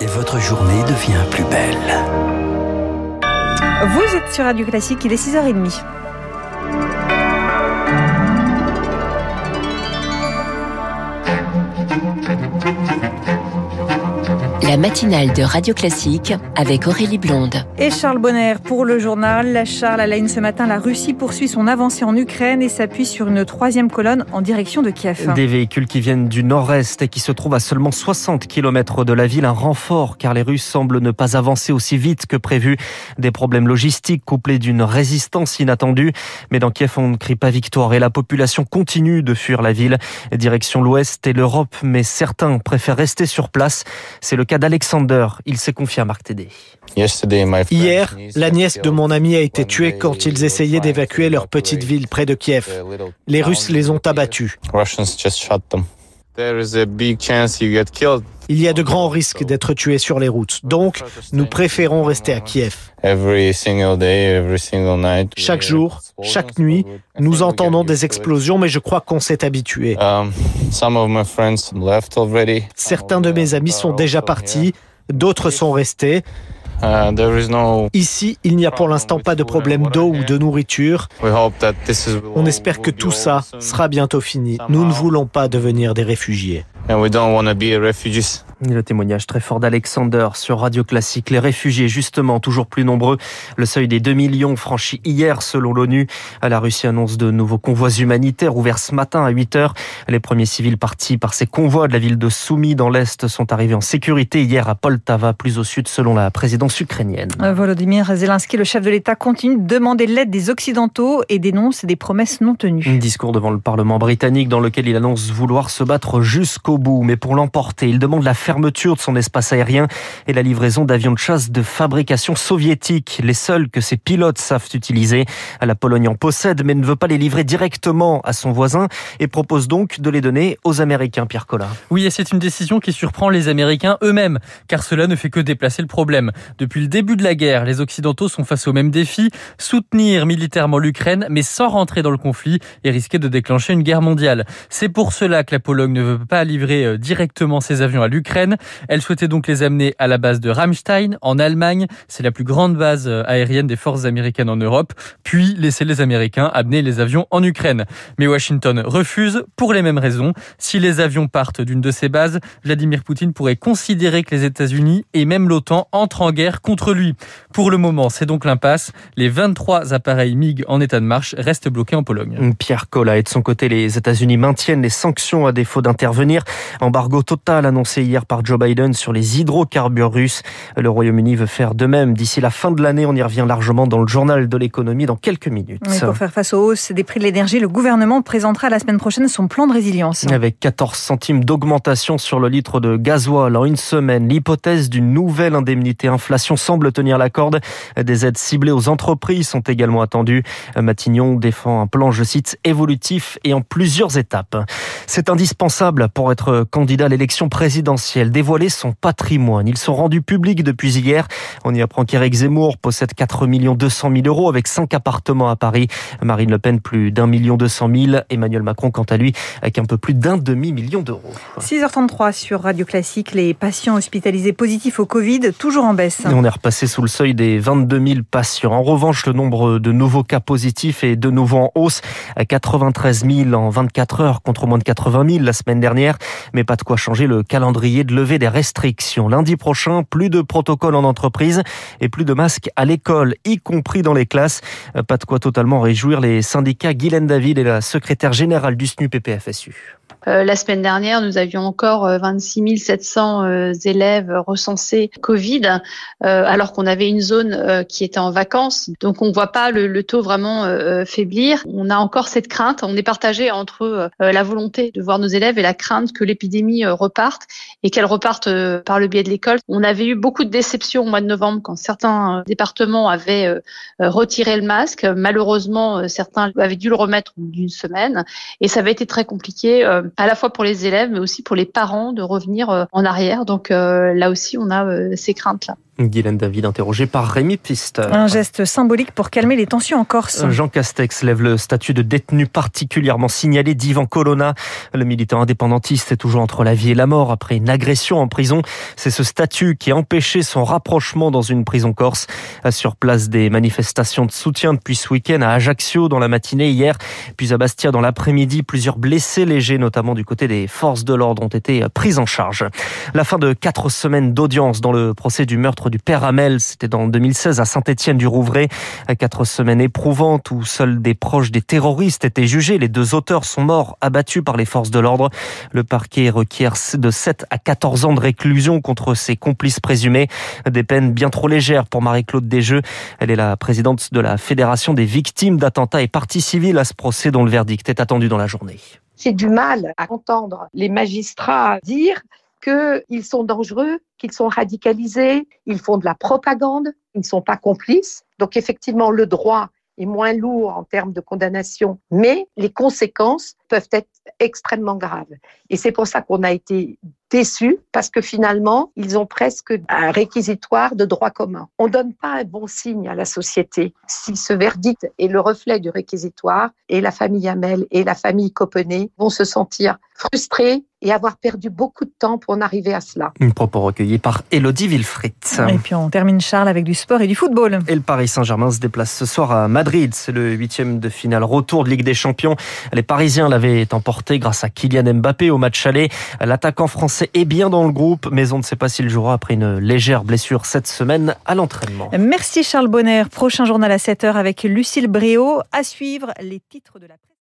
et votre journée devient plus belle. Vous êtes sur Radio Classique, il est 6h30. La matinale de Radio Classique avec Aurélie Blonde. Et Charles Bonner pour le journal. La Charles à la une ce matin, la Russie poursuit son avancée en Ukraine et s'appuie sur une troisième colonne en direction de Kiev. Des véhicules qui viennent du nord-est et qui se trouvent à seulement 60 km de la ville. Un renfort car les Russes semblent ne pas avancer aussi vite que prévu. Des problèmes logistiques couplés d'une résistance inattendue. Mais dans Kiev, on ne crie pas victoire et la population continue de fuir la ville. Direction l'ouest et l'Europe, mais certains préfèrent rester sur place. C'est le cas d'Alexander. Il s'est confié à Marc Tédé. Hier, la nièce de mon ami a été tuée quand ils essayaient d'évacuer leur petite ville près de Kiev. Les Russes les ont abattus. Il y a de grands risques d'être tués sur les routes. Donc, nous préférons rester à Kiev. Chaque jour, chaque nuit, nous entendons des explosions, mais je crois qu'on s'est habitué. Certains de mes amis sont déjà partis, d'autres sont restés. Ici, il n'y a pour l'instant pas de problème d'eau ou de nourriture. On espère que tout ça sera bientôt fini. Nous ne voulons pas devenir des réfugiés. and we don't want to be refugees. Le témoignage très fort d'Alexander sur Radio Classique. Les réfugiés, justement, toujours plus nombreux. Le seuil des 2 millions franchi hier selon l'ONU. La Russie annonce de nouveaux convois humanitaires ouverts ce matin à 8 heures. Les premiers civils partis par ces convois de la ville de Soumy dans l'Est sont arrivés en sécurité hier à Poltava, plus au sud selon la présidence ukrainienne. Volodymyr Zelensky, le chef de l'État, continue de demander l'aide des Occidentaux et dénonce des promesses non tenues. Un discours devant le Parlement britannique dans lequel il annonce vouloir se battre jusqu'au bout. Mais pour l'emporter, il demande la fermeture de son espace aérien et la livraison d'avions de chasse de fabrication soviétique, les seuls que ses pilotes savent utiliser. La Pologne en possède, mais ne veut pas les livrer directement à son voisin et propose donc de les donner aux Américains, Pierre Collin. Oui, et c'est une décision qui surprend les Américains eux-mêmes, car cela ne fait que déplacer le problème. Depuis le début de la guerre, les Occidentaux sont face au même défi, soutenir militairement l'Ukraine, mais sans rentrer dans le conflit et risquer de déclencher une guerre mondiale. C'est pour cela que la Pologne ne veut pas livrer euh, directement ses avions à l'Ukraine. Elle souhaitait donc les amener à la base de Ramstein, en Allemagne. C'est la plus grande base euh, aérienne des forces américaines en Europe. Puis laisser les Américains amener les avions en Ukraine. Mais Washington refuse pour les mêmes raisons. Si les avions partent d'une de ces bases, Vladimir Poutine pourrait considérer que les États-Unis et même l'OTAN entrent en guerre contre lui. Pour le moment, c'est donc l'impasse. Les 23 appareils MiG en état de marche restent bloqués en Pologne. Pierre Collat et de son côté, les États-Unis maintiennent les sanctions à défaut d'intervenir. Embargo total annoncé hier par Joe Biden sur les hydrocarbures russes. Le Royaume-Uni veut faire de même d'ici la fin de l'année. On y revient largement dans le journal de l'économie dans quelques minutes. Oui, pour faire face aux hausses des prix de l'énergie, le gouvernement présentera la semaine prochaine son plan de résilience. Avec 14 centimes d'augmentation sur le litre de gasoil en une semaine, l'hypothèse d'une nouvelle indemnité inflation semble tenir la corde. Des aides ciblées aux entreprises sont également attendues. Matignon défend un plan, je cite, évolutif et en plusieurs étapes. C'est indispensable pour être candidat à l'élection présidentielle, dévoiler son patrimoine. Ils sont rendus publics depuis hier. On y apprend qu'Éric Zemmour possède 4 200 000 euros avec 5 appartements à Paris. Marine Le Pen plus d'un million 200 000. Emmanuel Macron, quant à lui, avec un peu plus d'un demi-million d'euros. 6h33 sur Radio Classique, les patients hospitalisés positifs au Covid, toujours en baisse. Et on est repassé sous le seuil des 22 000 patients. En revanche, le nombre de nouveaux cas positifs est de nouveau en hausse à 93 000 en 24 heures contre moins de 80 000 la semaine dernière. Mais pas de quoi changer le calendrier de levée des restrictions. Lundi prochain, plus de protocoles en entreprise et plus de masques à l'école, y compris dans les classes. Pas de quoi totalement réjouir les syndicats Guylaine David et la secrétaire générale du SNU PPFSU. Euh, la semaine dernière, nous avions encore 26 700 euh, élèves recensés Covid, euh, alors qu'on avait une zone qui était en vacances. Donc, on ne voit pas le, le taux vraiment faiblir. On a encore cette crainte. On est partagé entre la volonté de voir nos élèves et la crainte que l'épidémie reparte et qu'elle reparte par le biais de l'école. On avait eu beaucoup de déceptions au mois de novembre quand certains départements avaient retiré le masque. Malheureusement, certains avaient dû le remettre d'une semaine et ça avait été très compliqué à la fois pour les élèves, mais aussi pour les parents de revenir euh, en arrière. Donc euh, là aussi, on a euh, ces craintes-là. Guylaine David interrogé par Rémi Pister. Un geste symbolique pour calmer les tensions en Corse. Jean Castex lève le statut de détenu particulièrement signalé d'Ivan Colonna. Le militant indépendantiste est toujours entre la vie et la mort après une agression en prison. C'est ce statut qui a empêché son rapprochement dans une prison corse. Sur place, des manifestations de soutien depuis ce week-end à Ajaccio dans la matinée hier, puis à Bastia dans l'après-midi. Plusieurs blessés légers, notamment du côté des forces de l'ordre, ont été pris en charge. La fin de quatre semaines d'audience dans le procès du meurtre du père Hamel, c'était dans 2016 à Saint-Étienne-du-Rouvray. Quatre semaines éprouvantes où seuls des proches des terroristes étaient jugés. Les deux auteurs sont morts, abattus par les forces de l'ordre. Le parquet requiert de 7 à 14 ans de réclusion contre ses complices présumés. Des peines bien trop légères pour Marie-Claude Desjeux. Elle est la présidente de la Fédération des victimes d'attentats et partie civile à ce procès dont le verdict est attendu dans la journée. C'est du mal à entendre les magistrats dire qu'ils sont dangereux, qu'ils sont radicalisés, ils font de la propagande, ils ne sont pas complices. Donc effectivement, le droit est moins lourd en termes de condamnation, mais les conséquences peuvent être extrêmement graves. Et c'est pour ça qu'on a été déçus, parce que finalement, ils ont presque un réquisitoire de droit commun. On ne donne pas un bon signe à la société si ce verdict est le reflet du réquisitoire et la famille Hamel et la famille Copenet vont se sentir frustrés et avoir perdu beaucoup de temps pour en arriver à cela. Un propos recueilli par Elodie Wilfried. Et puis on termine Charles avec du sport et du football. Et le Paris Saint-Germain se déplace ce soir à Madrid. C'est le huitième de finale retour de Ligue des Champions. Les Parisiens l'avaient emporté grâce à Kylian Mbappé au match aller. L'attaquant français est bien dans le groupe, mais on ne sait pas s'il jouera après une légère blessure cette semaine à l'entraînement. Merci Charles Bonner. Prochain journal à 7h avec Lucille Bréau. À suivre les titres de la